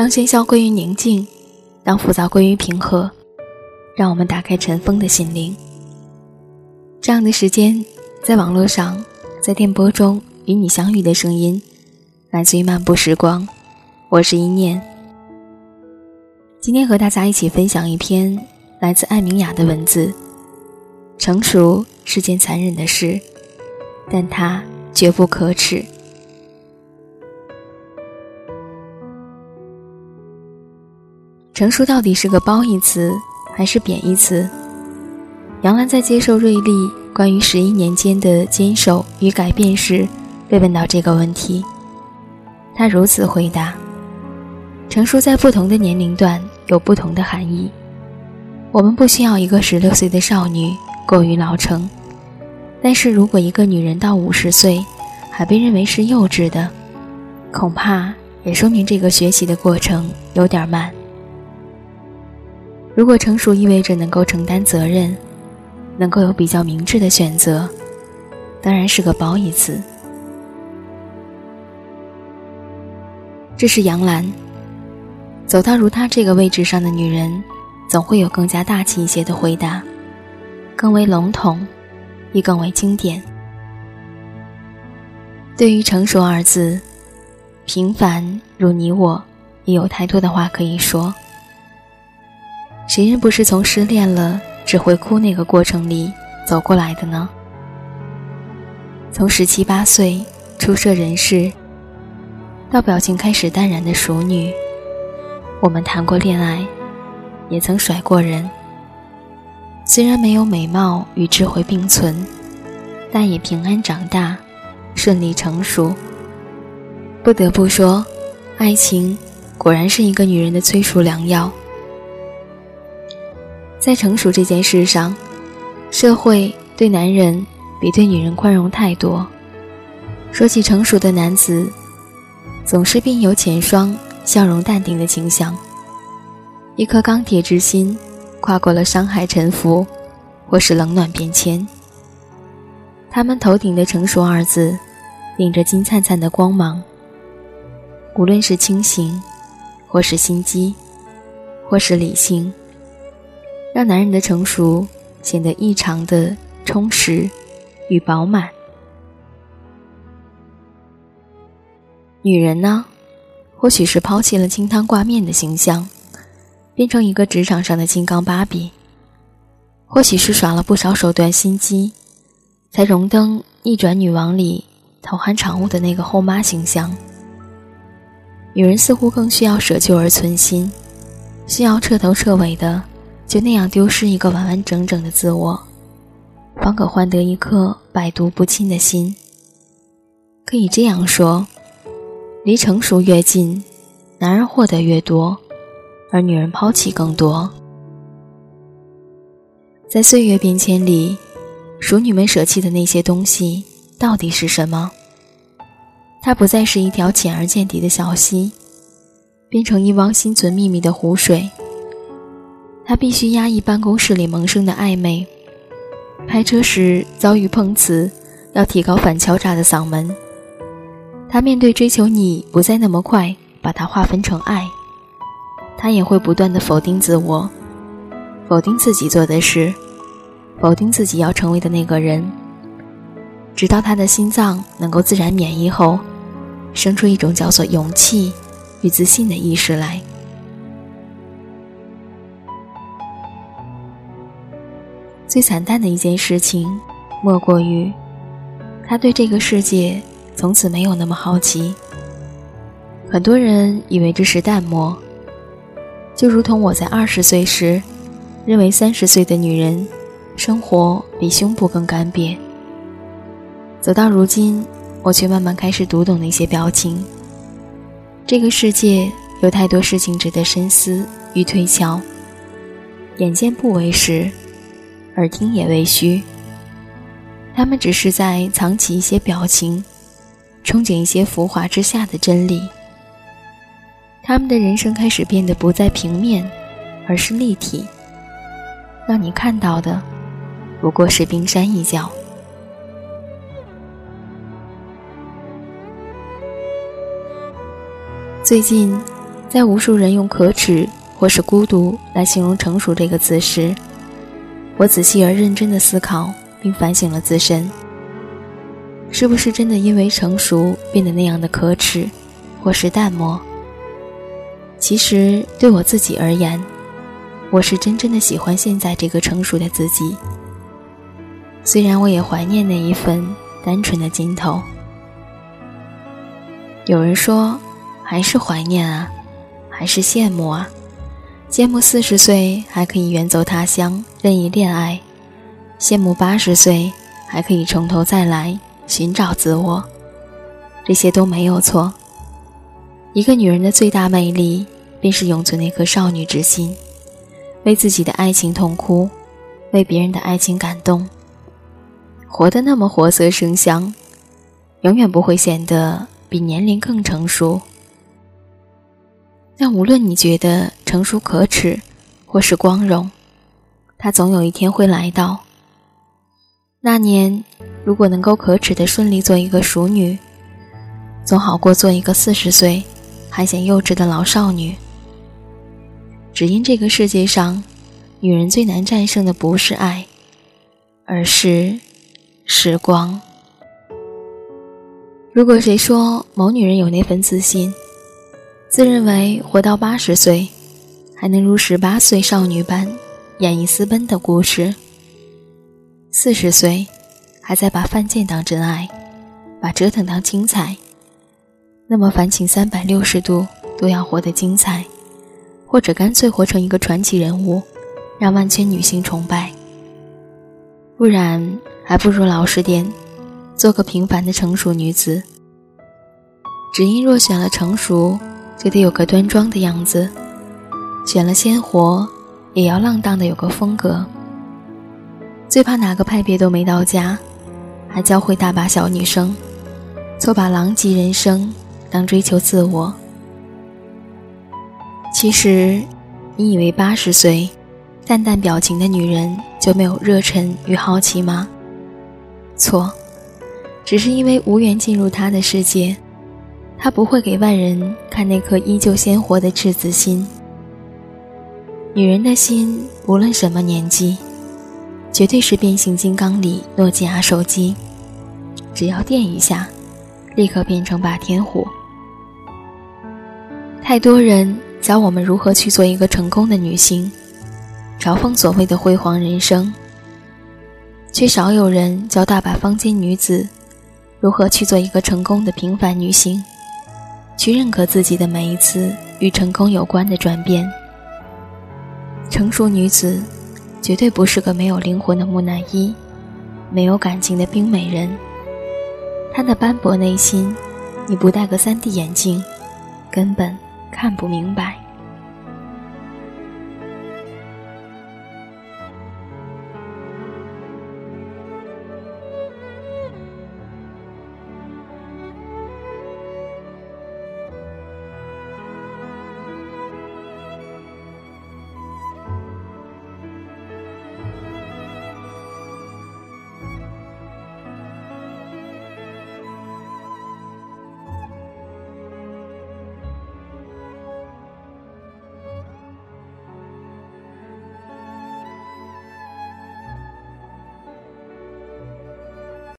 当喧嚣归于宁静，当浮躁归于平和，让我们打开尘封的心灵。这样的时间，在网络上，在电波中与你相遇的声音，来自于漫步时光。我是一念。今天和大家一起分享一篇来自艾明雅的文字。成熟是件残忍的事，但它绝不可耻。成熟到底是个褒义词还是贬义词？杨澜在接受瑞丽关于十一年间的坚守与改变时，被问到这个问题，她如此回答：“成熟在不同的年龄段有不同的含义。我们不需要一个十六岁的少女过于老成，但是如果一个女人到五十岁还被认为是幼稚的，恐怕也说明这个学习的过程有点慢。如果成熟意味着能够承担责任。”能够有比较明智的选择，当然是个褒义词。这是杨澜。走到如她这个位置上的女人，总会有更加大气一些的回答，更为笼统，亦更为经典。对于“成熟”二字，平凡如你我，也有太多的话可以说。谁人不是从失恋了？只会哭那个过程里走过来的呢？从十七八岁初涉人世，到表情开始淡然的熟女，我们谈过恋爱，也曾甩过人。虽然没有美貌与智慧并存，但也平安长大，顺利成熟。不得不说，爱情果然是一个女人的催熟良药。在成熟这件事上，社会对男人比对女人宽容太多。说起成熟的男子，总是鬓有浅霜、笑容淡定的倾向，一颗钢铁之心，跨过了伤害沉浮，或是冷暖变迁。他们头顶的“成熟”二字，顶着金灿灿的光芒。无论是清醒，或是心机，或是理性。让男人的成熟显得异常的充实与饱满。女人呢，或许是抛弃了清汤挂面的形象，变成一个职场上的金刚芭比；或许是耍了不少手段心机，才荣登《逆转女王》里头寒场务的那个后妈形象。女人似乎更需要舍旧而存新，需要彻头彻尾的。就那样丢失一个完完整整的自我，方可换得一颗百毒不侵的心。可以这样说，离成熟越近，男人获得越多，而女人抛弃更多。在岁月变迁里，熟女们舍弃的那些东西到底是什么？它不再是一条浅而见底的小溪，变成一汪心存秘密的湖水。他必须压抑办公室里萌生的暧昧，开车时遭遇碰瓷，要提高反敲诈的嗓门。他面对追求你不再那么快，把它划分成爱。他也会不断的否定自我，否定自己做的事，否定自己要成为的那个人，直到他的心脏能够自然免疫后，生出一种叫做勇气与自信的意识来。最惨淡的一件事情，莫过于他对这个世界从此没有那么好奇。很多人以为这是淡漠，就如同我在二十岁时，认为三十岁的女人生活比胸部更干瘪。走到如今，我却慢慢开始读懂那些表情。这个世界有太多事情值得深思与推敲。眼见不为实。耳听也未虚，他们只是在藏起一些表情，憧憬一些浮华之下的真理。他们的人生开始变得不再平面，而是立体，让你看到的不过是冰山一角。最近在无数人用可耻或是孤独来形容成熟这个词时，我仔细而认真的思考并反省了自身，是不是真的因为成熟变得那样的可耻，或是淡漠？其实对我自己而言，我是真正的喜欢现在这个成熟的自己。虽然我也怀念那一份单纯的劲头。有人说，还是怀念啊。还是羡慕啊，羡慕四十岁还可以远走他乡任意恋爱，羡慕八十岁还可以从头再来寻找自我，这些都没有错。一个女人的最大魅力，便是永存那颗少女之心，为自己的爱情痛哭，为别人的爱情感动，活得那么活色生香，永远不会显得比年龄更成熟。但无论你觉得成熟可耻，或是光荣，它总有一天会来到。那年，如果能够可耻的顺利做一个熟女，总好过做一个四十岁还显幼稚的老少女。只因这个世界上，女人最难战胜的不是爱，而是时光。如果谁说某女人有那份自信，自认为活到八十岁，还能如十八岁少女般演绎私奔的故事；四十岁，还在把犯贱当真爱，把折腾当精彩。那么，凡情三百六十度都要活得精彩，或者干脆活成一个传奇人物，让万千女性崇拜。不然，还不如老实点，做个平凡的成熟女子。只因若选了成熟。就得有个端庄的样子，选了鲜活，也要浪荡的有个风格。最怕哪个派别都没到家，还教会大把小女生，错把狼藉人生当追求自我。其实，你以为八十岁淡淡表情的女人就没有热忱与好奇吗？错，只是因为无缘进入她的世界。他不会给外人看那颗依旧鲜活的赤子心。女人的心，无论什么年纪，绝对是变形金刚里诺基亚手机，只要电一下，立刻变成霸天虎。太多人教我们如何去做一个成功的女性，嘲讽所谓的辉煌人生，却少有人教大把坊间女子如何去做一个成功的平凡女性。去认可自己的每一次与成功有关的转变。成熟女子，绝对不是个没有灵魂的木乃伊，没有感情的冰美人。她的斑驳内心，你不戴个 3D 眼镜，根本看不明白。